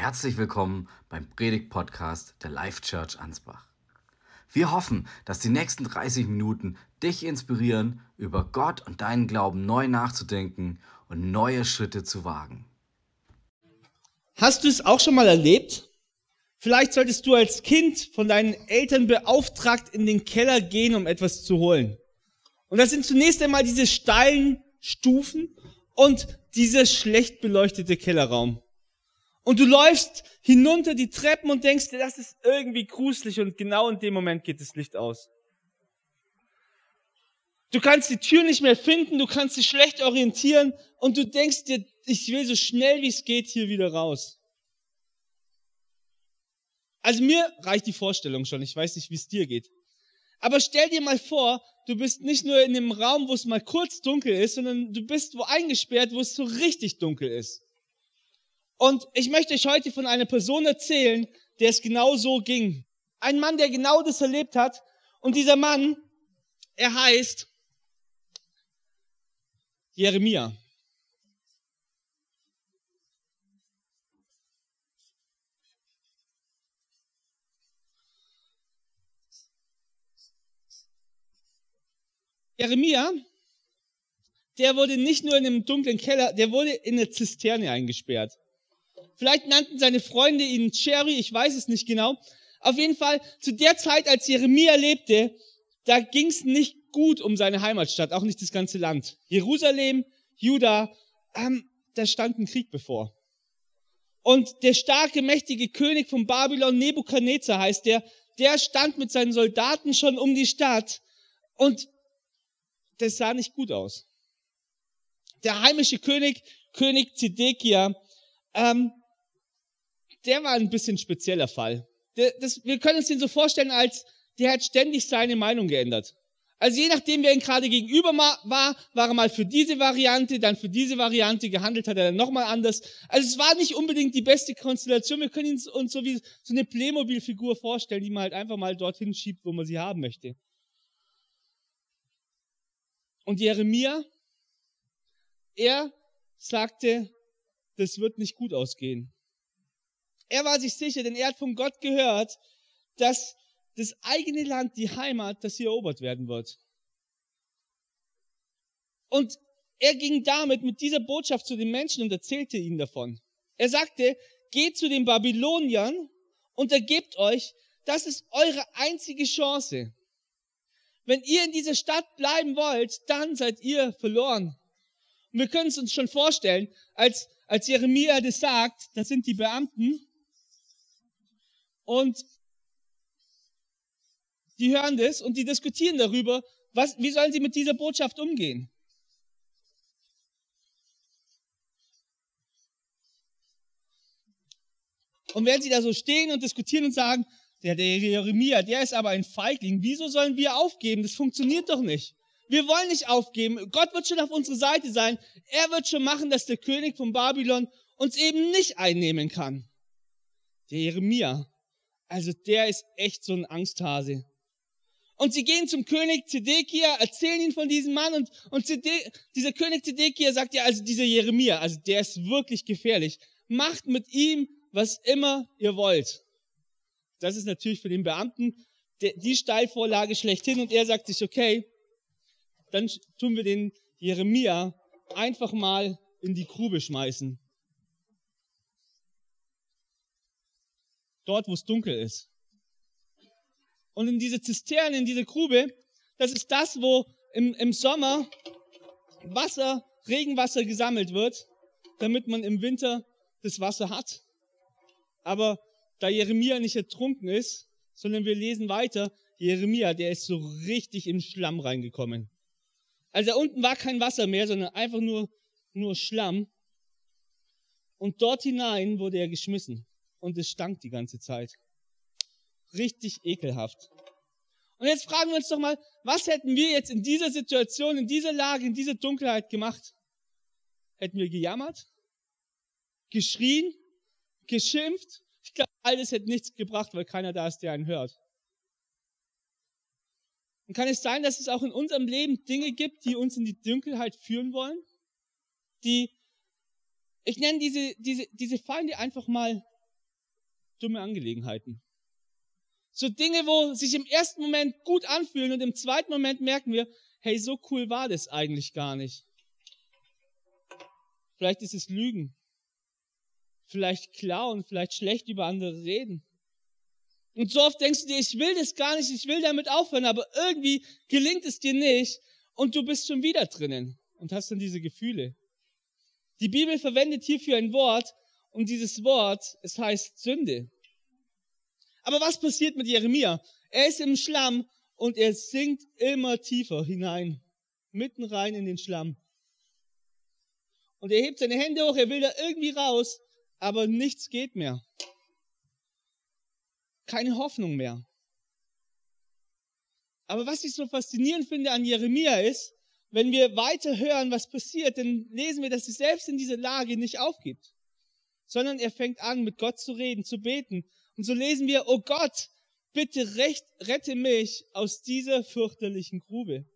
Herzlich willkommen beim Predigt-Podcast der Life Church Ansbach. Wir hoffen, dass die nächsten 30 Minuten dich inspirieren, über Gott und deinen Glauben neu nachzudenken und neue Schritte zu wagen. Hast du es auch schon mal erlebt? Vielleicht solltest du als Kind von deinen Eltern beauftragt in den Keller gehen, um etwas zu holen. Und das sind zunächst einmal diese steilen Stufen und dieser schlecht beleuchtete Kellerraum. Und du läufst hinunter die Treppen und denkst dir, das ist irgendwie gruselig und genau in dem Moment geht das Licht aus. Du kannst die Tür nicht mehr finden, du kannst dich schlecht orientieren und du denkst dir, ich will so schnell wie es geht hier wieder raus. Also mir reicht die Vorstellung schon, ich weiß nicht, wie es dir geht. Aber stell dir mal vor, du bist nicht nur in einem Raum, wo es mal kurz dunkel ist, sondern du bist wo eingesperrt, wo es so richtig dunkel ist. Und ich möchte euch heute von einer Person erzählen, der es genau so ging. Ein Mann, der genau das erlebt hat. Und dieser Mann, er heißt Jeremia. Jeremia, der wurde nicht nur in einem dunklen Keller, der wurde in eine Zisterne eingesperrt. Vielleicht nannten seine Freunde ihn Cherry, ich weiß es nicht genau. Auf jeden Fall, zu der Zeit, als Jeremia lebte, da ging es nicht gut um seine Heimatstadt, auch nicht das ganze Land. Jerusalem, Juda, ähm, da stand ein Krieg bevor. Und der starke, mächtige König von Babylon, Nebukadnezar heißt der, der stand mit seinen Soldaten schon um die Stadt und das sah nicht gut aus. Der heimische König, König Zedekia, ähm, der war ein bisschen spezieller Fall. Der, das, wir können uns den so vorstellen, als der hat ständig seine Meinung geändert. Also je nachdem, wer ihn gerade gegenüber war, war er mal für diese Variante, dann für diese Variante, gehandelt hat er dann nochmal anders. Also es war nicht unbedingt die beste Konstellation. Wir können uns so wie so eine Playmobil-Figur vorstellen, die man halt einfach mal dorthin schiebt, wo man sie haben möchte. Und Jeremia, er sagte, das wird nicht gut ausgehen. Er war sich sicher, denn er hat von Gott gehört, dass das eigene Land, die Heimat, dass sie erobert werden wird. Und er ging damit mit dieser Botschaft zu den Menschen und erzählte ihnen davon. Er sagte, geht zu den Babyloniern und ergebt euch, das ist eure einzige Chance. Wenn ihr in dieser Stadt bleiben wollt, dann seid ihr verloren. Und wir können es uns schon vorstellen, als, als Jeremia das sagt, das sind die Beamten und die hören das und die diskutieren darüber, was, wie sollen sie mit dieser Botschaft umgehen. Und wenn sie da so stehen und diskutieren und sagen, der, der Jeremia, der ist aber ein Feigling, wieso sollen wir aufgeben? Das funktioniert doch nicht. Wir wollen nicht aufgeben. Gott wird schon auf unserer Seite sein. Er wird schon machen, dass der König von Babylon uns eben nicht einnehmen kann. Der Jeremia, also der ist echt so ein Angsthase. Und sie gehen zum König Zedekia, erzählen ihn von diesem Mann und, und Zede, dieser König Zedekia sagt ja, also dieser Jeremia, also der ist wirklich gefährlich. Macht mit ihm, was immer ihr wollt. Das ist natürlich für den Beamten die Steilvorlage schlechthin und er sagt sich, okay, dann tun wir den Jeremia einfach mal in die Grube schmeißen. Dort, wo es dunkel ist. Und in diese Zisterne, in diese Grube, das ist das, wo im, im Sommer Wasser, Regenwasser gesammelt wird, damit man im Winter das Wasser hat. Aber da Jeremia nicht ertrunken ist, sondern wir lesen weiter, Jeremia, der ist so richtig in Schlamm reingekommen. Also da unten war kein Wasser mehr, sondern einfach nur, nur Schlamm. Und dort hinein wurde er geschmissen. Und es stank die ganze Zeit. Richtig ekelhaft. Und jetzt fragen wir uns doch mal, was hätten wir jetzt in dieser Situation, in dieser Lage, in dieser Dunkelheit gemacht? Hätten wir gejammert? Geschrien? Geschimpft? Ich glaube, all das hätte nichts gebracht, weil keiner da ist, der einen hört. Und kann es sein, dass es auch in unserem Leben Dinge gibt, die uns in die Dunkelheit führen wollen? Die, ich nenne diese, diese, diese Feinde einfach mal dumme Angelegenheiten. So Dinge, wo sich im ersten Moment gut anfühlen und im zweiten Moment merken wir, hey, so cool war das eigentlich gar nicht. Vielleicht ist es Lügen. Vielleicht klauen, vielleicht schlecht über andere reden. Und so oft denkst du dir, ich will das gar nicht, ich will damit aufhören, aber irgendwie gelingt es dir nicht und du bist schon wieder drinnen und hast dann diese Gefühle. Die Bibel verwendet hierfür ein Wort und dieses Wort, es heißt Sünde. Aber was passiert mit Jeremia? Er ist im Schlamm und er sinkt immer tiefer hinein, mitten rein in den Schlamm. Und er hebt seine Hände hoch, er will da irgendwie raus, aber nichts geht mehr. Keine Hoffnung mehr. Aber was ich so faszinierend finde an Jeremia ist, wenn wir weiter hören, was passiert, dann lesen wir, dass er selbst in dieser Lage nicht aufgibt, sondern er fängt an, mit Gott zu reden, zu beten. Und so lesen wir, oh Gott, bitte recht, rette mich aus dieser fürchterlichen Grube.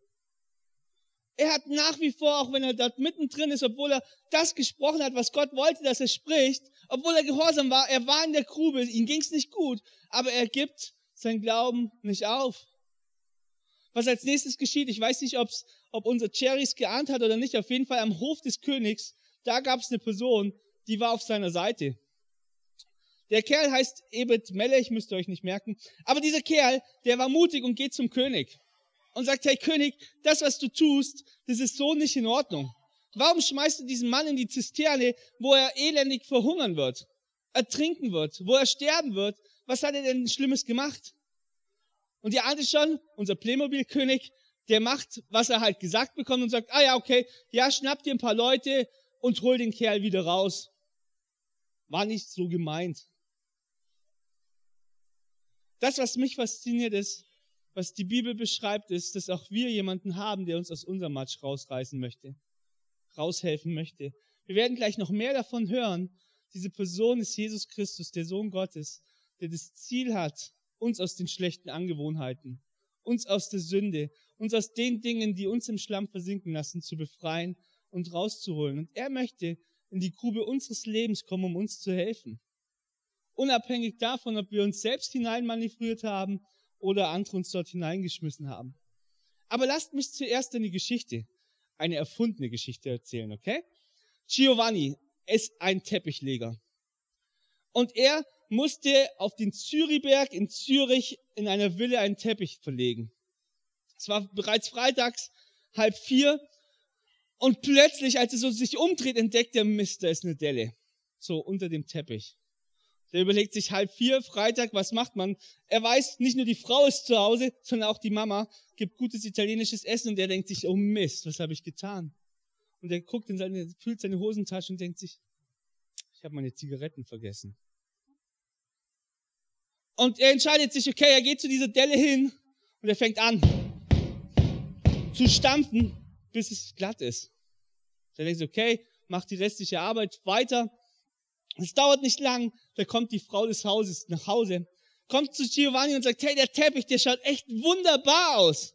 Er hat nach wie vor, auch wenn er dort mittendrin ist, obwohl er das gesprochen hat, was Gott wollte, dass er spricht, obwohl er gehorsam war, er war in der Grube, ihm ging es nicht gut, aber er gibt sein Glauben nicht auf. Was als nächstes geschieht, ich weiß nicht, ob's, ob unser Cherries geahnt hat oder nicht, auf jeden Fall am Hof des Königs, da gab es eine Person, die war auf seiner Seite. Der Kerl heißt Ebed Melech, müsst ihr euch nicht merken. Aber dieser Kerl, der war mutig und geht zum König und sagt, hey König, das, was du tust, das ist so nicht in Ordnung. Warum schmeißt du diesen Mann in die Zisterne, wo er elendig verhungern wird, ertrinken wird, wo er sterben wird? Was hat er denn Schlimmes gemacht? Und ihr ahnt schon, unser Playmobil-König, der macht, was er halt gesagt bekommt und sagt, ah ja, okay, ja, schnapp dir ein paar Leute und hol den Kerl wieder raus. War nicht so gemeint. Das, was mich fasziniert ist, was die Bibel beschreibt, ist, dass auch wir jemanden haben, der uns aus unserem Matsch rausreißen möchte, raushelfen möchte. Wir werden gleich noch mehr davon hören. Diese Person ist Jesus Christus, der Sohn Gottes, der das Ziel hat, uns aus den schlechten Angewohnheiten, uns aus der Sünde, uns aus den Dingen, die uns im Schlamm versinken lassen, zu befreien und rauszuholen. Und er möchte in die Grube unseres Lebens kommen, um uns zu helfen. Unabhängig davon, ob wir uns selbst hineinmanövriert haben oder andere uns dort hineingeschmissen haben. Aber lasst mich zuerst eine Geschichte, eine erfundene Geschichte erzählen, okay? Giovanni ist ein Teppichleger. Und er musste auf den Zürichberg in Zürich in einer Villa einen Teppich verlegen. Es war bereits freitags halb vier und plötzlich, als er so sich umdreht, entdeckt er, Mist, da ist eine Delle. So unter dem Teppich. Der überlegt sich halb vier, Freitag, was macht man? Er weiß, nicht nur die Frau ist zu Hause, sondern auch die Mama gibt gutes italienisches Essen und er denkt sich, oh Mist, was habe ich getan? Und er guckt in seine, fühlt seine Hosentasche und denkt sich, ich habe meine Zigaretten vergessen. Und er entscheidet sich, okay, er geht zu dieser Delle hin und er fängt an zu stampfen, bis es glatt ist. Er denkt sich, okay, macht die restliche Arbeit weiter es dauert nicht lang, da kommt die Frau des Hauses nach Hause, kommt zu Giovanni und sagt, hey, der Teppich, der schaut echt wunderbar aus.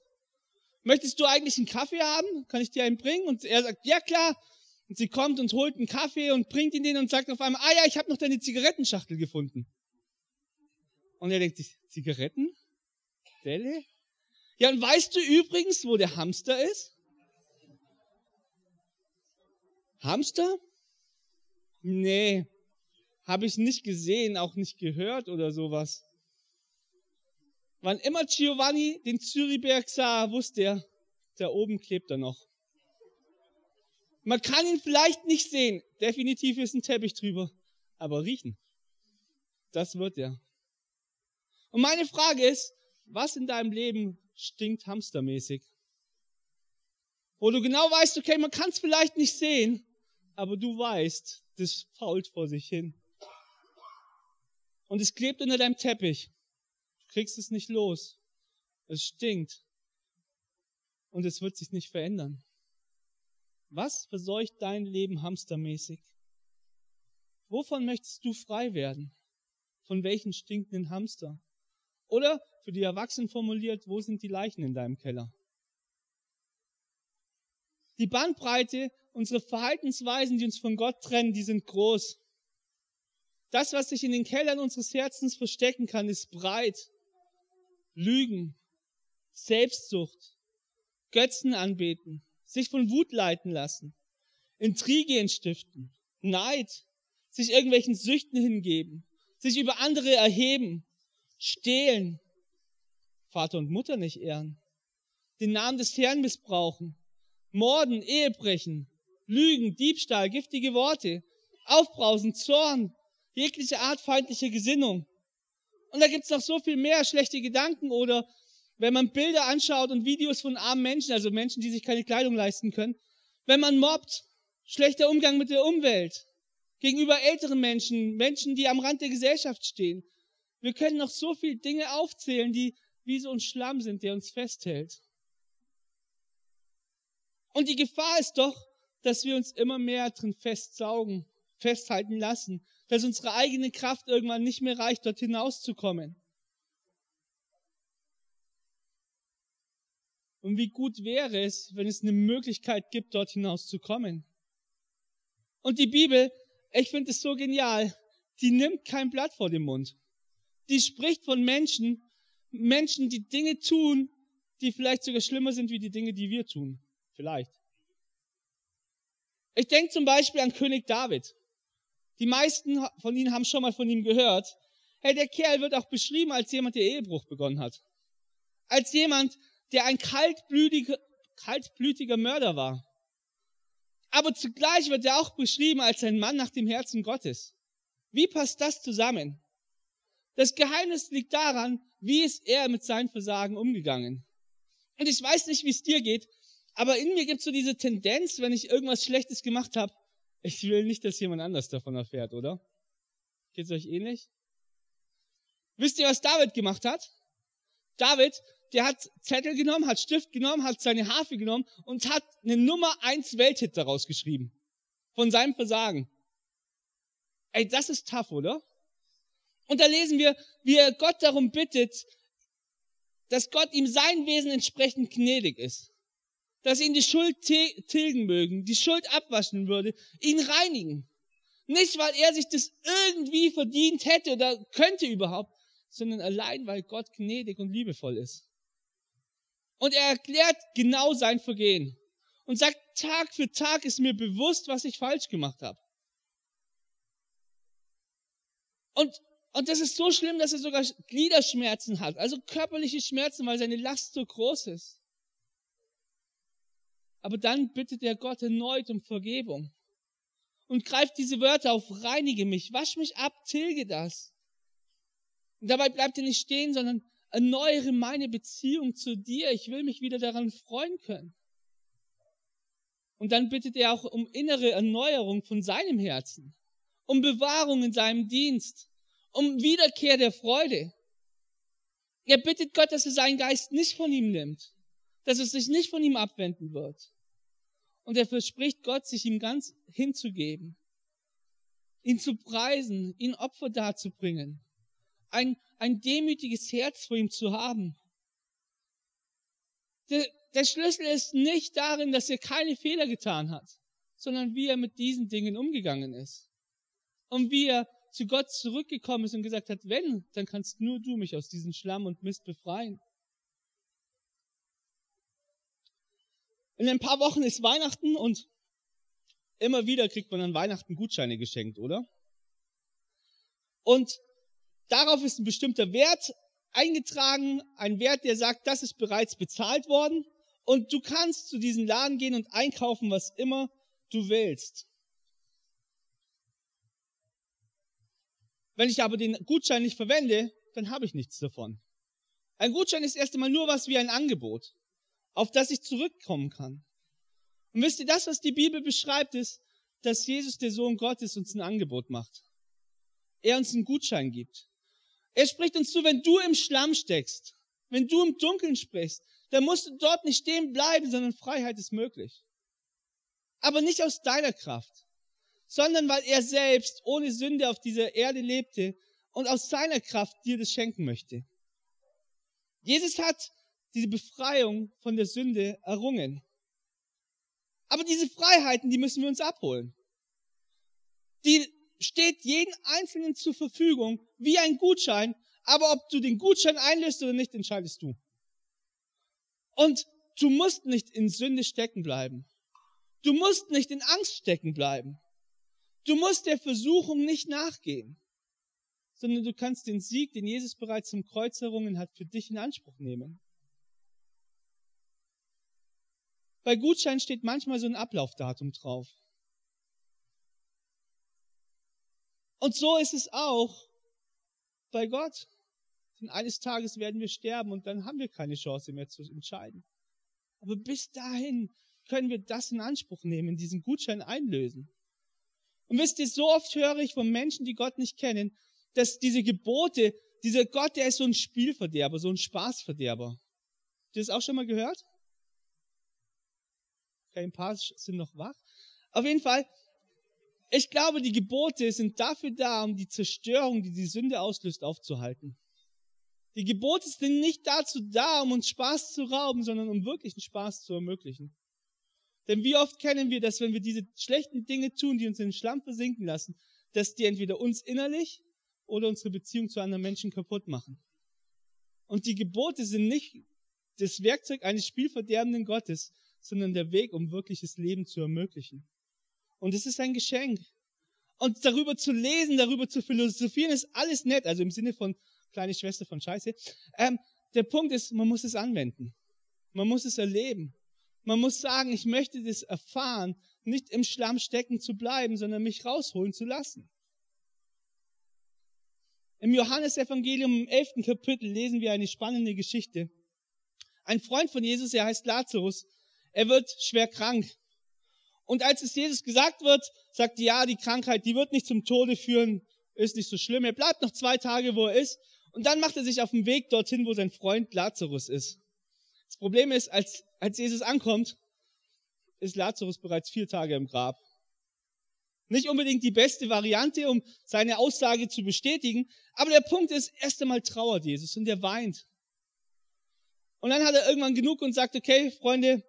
Möchtest du eigentlich einen Kaffee haben? Kann ich dir einen bringen? Und er sagt, ja klar. Und sie kommt und holt einen Kaffee und bringt ihn den und sagt auf einmal, ah ja, ich habe noch deine Zigarettenschachtel gefunden. Und er denkt sich, Zigaretten? Delle? Ja, und weißt du übrigens, wo der Hamster ist? Hamster? Nee, habe ich nicht gesehen, auch nicht gehört oder sowas. Wann immer Giovanni den Zürichberg sah, wusste er, da oben klebt er noch. Man kann ihn vielleicht nicht sehen, definitiv ist ein Teppich drüber, aber riechen, das wird er. Und meine Frage ist, was in deinem Leben stinkt hamstermäßig? Wo du genau weißt, okay, man kann es vielleicht nicht sehen, aber du weißt, das fault vor sich hin und es klebt unter deinem Teppich. Du kriegst es nicht los. Es stinkt. Und es wird sich nicht verändern. Was verseucht dein Leben hamstermäßig? Wovon möchtest du frei werden? Von welchen stinkenden Hamster? Oder für die Erwachsenen formuliert, wo sind die Leichen in deinem Keller? Die Bandbreite, unsere Verhaltensweisen, die uns von Gott trennen, die sind groß. Das, was sich in den Kellern unseres Herzens verstecken kann, ist breit. Lügen, Selbstsucht, Götzen anbeten, sich von Wut leiten lassen, Intrige entstiften, Neid, sich irgendwelchen Süchten hingeben, sich über andere erheben, stehlen, Vater und Mutter nicht ehren, den Namen des Herrn missbrauchen, morden, Ehebrechen, Lügen, Diebstahl, giftige Worte, Aufbrausen, Zorn, jegliche Art feindlicher Gesinnung. Und da gibt's noch so viel mehr schlechte Gedanken oder wenn man Bilder anschaut und Videos von armen Menschen, also Menschen, die sich keine Kleidung leisten können, wenn man mobbt, schlechter Umgang mit der Umwelt, gegenüber älteren Menschen, Menschen, die am Rand der Gesellschaft stehen. Wir können noch so viele Dinge aufzählen, die wie so ein Schlamm sind, der uns festhält. Und die Gefahr ist doch, dass wir uns immer mehr drin festsaugen, festhalten lassen, dass unsere eigene Kraft irgendwann nicht mehr reicht, dort hinauszukommen. Und wie gut wäre es, wenn es eine Möglichkeit gibt, dort hinauszukommen. Und die Bibel, ich finde es so genial, die nimmt kein Blatt vor den Mund. Die spricht von Menschen, Menschen, die Dinge tun, die vielleicht sogar schlimmer sind wie die Dinge, die wir tun. Vielleicht. Ich denke zum Beispiel an König David. Die meisten von Ihnen haben schon mal von ihm gehört. Hey, der Kerl wird auch beschrieben als jemand, der Ehebruch begonnen hat. Als jemand, der ein kaltblütiger, kaltblütiger Mörder war. Aber zugleich wird er auch beschrieben als ein Mann nach dem Herzen Gottes. Wie passt das zusammen? Das Geheimnis liegt daran, wie ist er mit seinen Versagen umgegangen. Und ich weiß nicht, wie es dir geht, aber in mir gibt es so diese Tendenz, wenn ich irgendwas Schlechtes gemacht habe, ich will nicht, dass jemand anders davon erfährt, oder? Geht es euch ähnlich? Wisst ihr, was David gemacht hat? David, der hat Zettel genommen, hat Stift genommen, hat seine Harfe genommen und hat eine Nummer eins Welthit daraus geschrieben. Von seinem Versagen. Ey, das ist tough, oder? Und da lesen wir, wie er Gott darum bittet, dass Gott ihm sein Wesen entsprechend gnädig ist. Dass ihn die Schuld tilgen mögen, die Schuld abwaschen würde, ihn reinigen. Nicht, weil er sich das irgendwie verdient hätte oder könnte überhaupt, sondern allein, weil Gott gnädig und liebevoll ist. Und er erklärt genau sein Vergehen und sagt, Tag für Tag ist mir bewusst, was ich falsch gemacht habe. Und und das ist so schlimm, dass er sogar Gliederschmerzen hat, also körperliche Schmerzen, weil seine Last so groß ist. Aber dann bittet er Gott erneut um Vergebung und greift diese Wörter auf, reinige mich, wasch mich ab, tilge das. Und dabei bleibt er nicht stehen, sondern erneuere meine Beziehung zu dir. Ich will mich wieder daran freuen können. Und dann bittet er auch um innere Erneuerung von seinem Herzen, um Bewahrung in seinem Dienst, um Wiederkehr der Freude. Er bittet Gott, dass er seinen Geist nicht von ihm nimmt, dass es sich nicht von ihm abwenden wird. Und er verspricht Gott, sich ihm ganz hinzugeben, ihn zu preisen, ihn Opfer darzubringen, ein, ein demütiges Herz vor ihm zu haben. Der, der Schlüssel ist nicht darin, dass er keine Fehler getan hat, sondern wie er mit diesen Dingen umgegangen ist. Und wie er zu Gott zurückgekommen ist und gesagt hat, wenn, dann kannst nur du mich aus diesem Schlamm und Mist befreien. In ein paar Wochen ist Weihnachten und immer wieder kriegt man an Weihnachten Gutscheine geschenkt, oder? Und darauf ist ein bestimmter Wert eingetragen, ein Wert, der sagt, das ist bereits bezahlt worden und du kannst zu diesem Laden gehen und einkaufen, was immer du willst. Wenn ich aber den Gutschein nicht verwende, dann habe ich nichts davon. Ein Gutschein ist erst einmal nur was wie ein Angebot, auf das ich zurückkommen kann. Und wisst ihr, das, was die Bibel beschreibt, ist, dass Jesus, der Sohn Gottes, uns ein Angebot macht. Er uns einen Gutschein gibt. Er spricht uns zu, wenn du im Schlamm steckst, wenn du im Dunkeln sprichst, dann musst du dort nicht stehen bleiben, sondern Freiheit ist möglich. Aber nicht aus deiner Kraft, sondern weil er selbst ohne Sünde auf dieser Erde lebte und aus seiner Kraft dir das schenken möchte. Jesus hat diese Befreiung von der Sünde errungen. Aber diese Freiheiten, die müssen wir uns abholen. Die, steht jeden Einzelnen zur Verfügung, wie ein Gutschein, aber ob du den Gutschein einlöst oder nicht, entscheidest du. Und du musst nicht in Sünde stecken bleiben. Du musst nicht in Angst stecken bleiben. Du musst der Versuchung nicht nachgehen, sondern du kannst den Sieg, den Jesus bereits zum Kreuz errungen hat, für dich in Anspruch nehmen. Bei Gutschein steht manchmal so ein Ablaufdatum drauf. Und so ist es auch bei Gott. Denn eines Tages werden wir sterben und dann haben wir keine Chance mehr zu entscheiden. Aber bis dahin können wir das in Anspruch nehmen, diesen Gutschein einlösen. Und wisst ihr, so oft höre ich von Menschen, die Gott nicht kennen, dass diese Gebote, dieser Gott, der ist so ein Spielverderber, so ein Spaßverderber. Habt ihr das auch schon mal gehört? Okay, ein paar sind noch wach. Auf jeden Fall, ich glaube, die Gebote sind dafür da, um die Zerstörung, die die Sünde auslöst, aufzuhalten. Die Gebote sind nicht dazu da, um uns Spaß zu rauben, sondern um wirklichen Spaß zu ermöglichen. Denn wie oft kennen wir, dass wenn wir diese schlechten Dinge tun, die uns in den Schlamm versinken lassen, dass die entweder uns innerlich oder unsere Beziehung zu anderen Menschen kaputt machen. Und die Gebote sind nicht das Werkzeug eines spielverderbenden Gottes, sondern der Weg, um wirkliches Leben zu ermöglichen. Und es ist ein Geschenk. Und darüber zu lesen, darüber zu philosophieren, ist alles nett. Also im Sinne von kleine Schwester von Scheiße. Ähm, der Punkt ist, man muss es anwenden. Man muss es erleben. Man muss sagen, ich möchte das erfahren, nicht im Schlamm stecken zu bleiben, sondern mich rausholen zu lassen. Im Johannesevangelium im elften Kapitel lesen wir eine spannende Geschichte. Ein Freund von Jesus, er heißt Lazarus, er wird schwer krank. Und als es Jesus gesagt wird, sagt, ja, die Krankheit, die wird nicht zum Tode führen, ist nicht so schlimm. Er bleibt noch zwei Tage, wo er ist. Und dann macht er sich auf den Weg dorthin, wo sein Freund Lazarus ist. Das Problem ist, als, als Jesus ankommt, ist Lazarus bereits vier Tage im Grab. Nicht unbedingt die beste Variante, um seine Aussage zu bestätigen, aber der Punkt ist, erst einmal trauert Jesus und er weint. Und dann hat er irgendwann genug und sagt, okay, Freunde,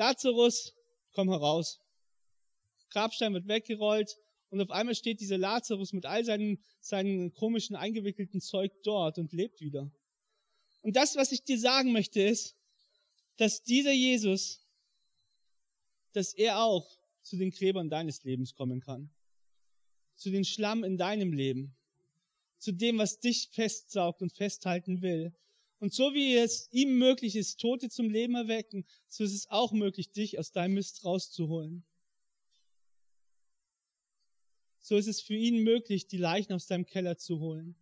Lazarus, komm heraus. Grabstein wird weggerollt und auf einmal steht dieser Lazarus mit all seinen, seinen komischen eingewickelten Zeug dort und lebt wieder. Und das, was ich dir sagen möchte, ist, dass dieser Jesus, dass er auch zu den Gräbern deines Lebens kommen kann. Zu den Schlamm in deinem Leben. Zu dem, was dich festsaugt und festhalten will. Und so wie es ihm möglich ist, Tote zum Leben erwecken, so ist es auch möglich, dich aus deinem Mist rauszuholen so ist es für ihn möglich, die Leichen aus deinem Keller zu holen.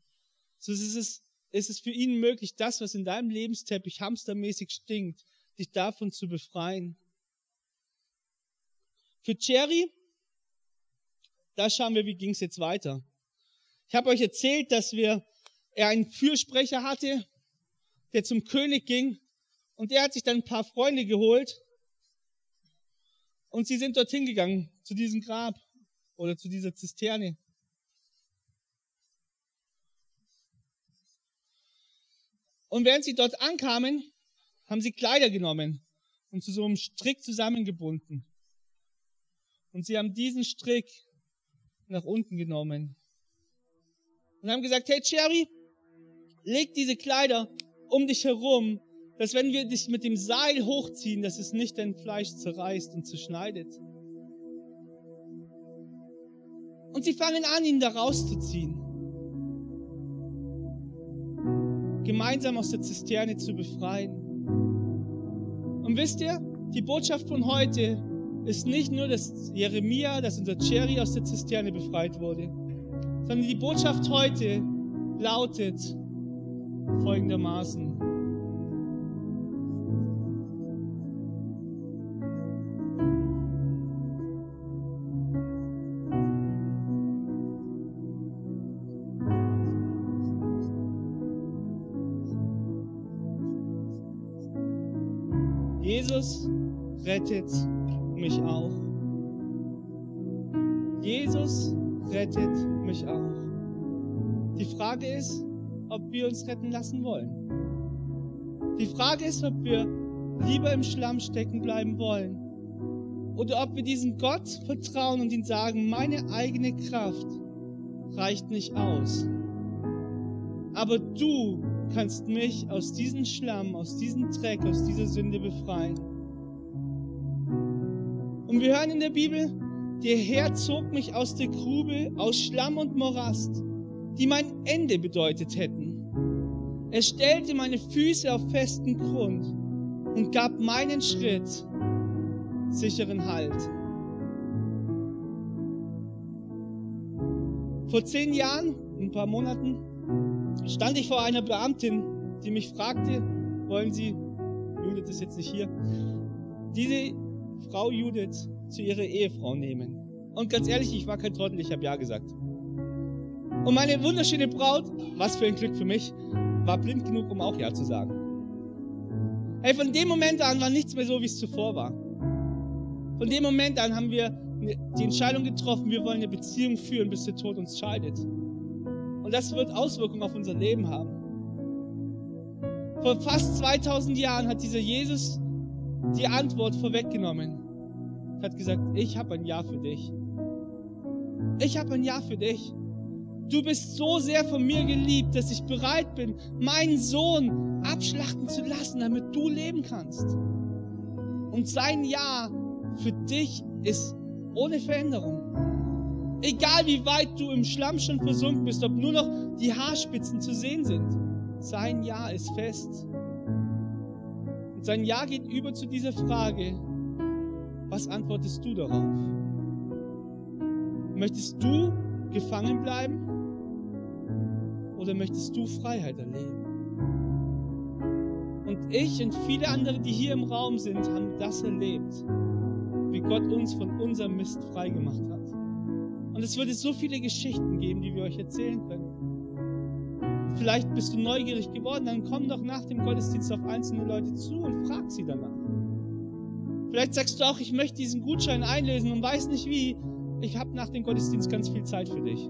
So ist es, ist es für ihn möglich, das, was in deinem Lebensteppich hamstermäßig stinkt, dich davon zu befreien. Für Cherry, da schauen wir, wie ging es jetzt weiter. Ich habe euch erzählt, dass wir, er einen Fürsprecher hatte, der zum König ging und der hat sich dann ein paar Freunde geholt und sie sind dorthin gegangen zu diesem Grab oder zu dieser Zisterne. Und während sie dort ankamen, haben sie Kleider genommen und zu so einem Strick zusammengebunden. Und sie haben diesen Strick nach unten genommen und haben gesagt, hey Cherry, leg diese Kleider um dich herum, dass wenn wir dich mit dem Seil hochziehen, dass es nicht dein Fleisch zerreißt und zerschneidet. Und sie fangen an, ihn da rauszuziehen. Gemeinsam aus der Zisterne zu befreien. Und wisst ihr, die Botschaft von heute ist nicht nur, dass Jeremia, dass unser Cherry aus der Zisterne befreit wurde, sondern die Botschaft heute lautet folgendermaßen. Jesus rettet mich auch. Jesus rettet mich auch. Die Frage ist, ob wir uns retten lassen wollen. Die Frage ist, ob wir lieber im Schlamm stecken bleiben wollen oder ob wir diesen Gott vertrauen und ihn sagen, meine eigene Kraft reicht nicht aus. Aber du kannst mich aus diesem Schlamm, aus diesem Dreck, aus dieser Sünde befreien. Und wir hören in der Bibel, der Herr zog mich aus der Grube, aus Schlamm und Morast, die mein Ende bedeutet hätten. Er stellte meine Füße auf festen Grund und gab meinen Schritt sicheren Halt. Vor zehn Jahren, ein paar Monaten, stand ich vor einer Beamtin, die mich fragte, wollen Sie, Judith ist jetzt nicht hier, diese Frau Judith zu ihrer Ehefrau nehmen. Und ganz ehrlich, ich war kein Trottel, ich habe Ja gesagt. Und meine wunderschöne Braut, was für ein Glück für mich, war blind genug, um auch Ja zu sagen. Hey, von dem Moment an war nichts mehr so, wie es zuvor war. Von dem Moment an haben wir die Entscheidung getroffen, wir wollen eine Beziehung führen, bis der Tod uns scheidet. Und das wird Auswirkungen auf unser Leben haben. Vor fast 2000 Jahren hat dieser Jesus die Antwort vorweggenommen. Hat gesagt, ich habe ein Ja für dich. Ich habe ein Ja für dich. Du bist so sehr von mir geliebt, dass ich bereit bin, meinen Sohn abschlachten zu lassen, damit du leben kannst. Und sein Ja für dich ist ohne Veränderung. Egal wie weit du im Schlamm schon versunken bist, ob nur noch die Haarspitzen zu sehen sind, sein Ja ist fest. Und sein Ja geht über zu dieser Frage, was antwortest du darauf? Möchtest du gefangen bleiben oder möchtest du Freiheit erleben? Und ich und viele andere, die hier im Raum sind, haben das erlebt, wie Gott uns von unserem Mist freigemacht hat. Und es würde so viele Geschichten geben, die wir euch erzählen können. Vielleicht bist du neugierig geworden, dann komm doch nach dem Gottesdienst auf einzelne Leute zu und frag sie danach. Vielleicht sagst du auch, ich möchte diesen Gutschein einlösen und weiß nicht wie. Ich habe nach dem Gottesdienst ganz viel Zeit für dich.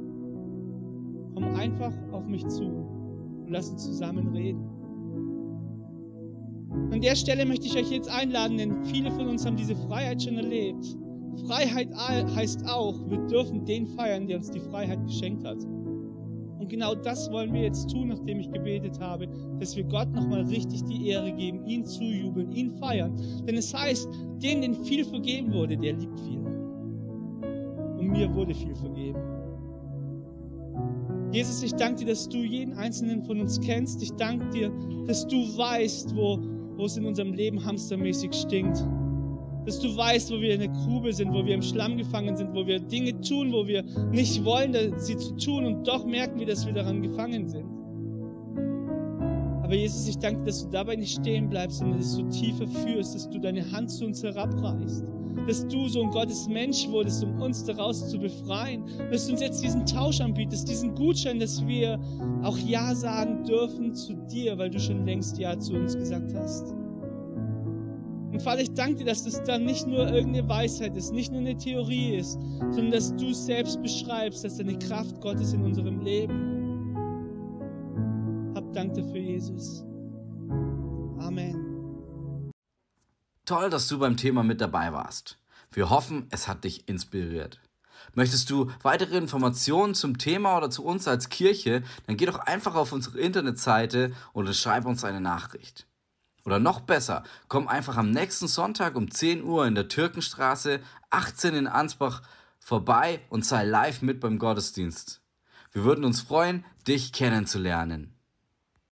Komm einfach auf mich zu und lass uns zusammen reden. An der Stelle möchte ich euch jetzt einladen, denn viele von uns haben diese Freiheit schon erlebt. Freiheit heißt auch, wir dürfen den feiern, der uns die Freiheit geschenkt hat. Und genau das wollen wir jetzt tun, nachdem ich gebetet habe, dass wir Gott nochmal richtig die Ehre geben, ihn zujubeln, ihn feiern. Denn es heißt, denen, denen viel vergeben wurde, der liebt viel. Und mir wurde viel vergeben. Jesus, ich danke dir, dass du jeden einzelnen von uns kennst. Ich danke dir, dass du weißt, wo, wo es in unserem Leben hamstermäßig stinkt dass du weißt, wo wir in der Grube sind, wo wir im Schlamm gefangen sind, wo wir Dinge tun, wo wir nicht wollen, sie zu tun und doch merken wir, dass wir daran gefangen sind. Aber Jesus, ich danke, dass du dabei nicht stehen bleibst, sondern dass du tiefer führst, dass du deine Hand zu uns herabreißt, dass du so ein Gottes Mensch wurdest, um uns daraus zu befreien, dass du uns jetzt diesen Tausch anbietest, diesen Gutschein, dass wir auch Ja sagen dürfen zu dir, weil du schon längst Ja zu uns gesagt hast. Und Vater, ich danke dir, dass das dann nicht nur irgendeine Weisheit ist, nicht nur eine Theorie ist, sondern dass du selbst beschreibst, dass deine Kraft Gottes in unserem Leben. Hab Dank dafür, Jesus. Amen. Toll, dass du beim Thema mit dabei warst. Wir hoffen, es hat dich inspiriert. Möchtest du weitere Informationen zum Thema oder zu uns als Kirche, dann geh doch einfach auf unsere Internetseite oder schreib uns eine Nachricht. Oder noch besser, komm einfach am nächsten Sonntag um 10 Uhr in der Türkenstraße 18 in Ansbach vorbei und sei live mit beim Gottesdienst. Wir würden uns freuen, dich kennenzulernen.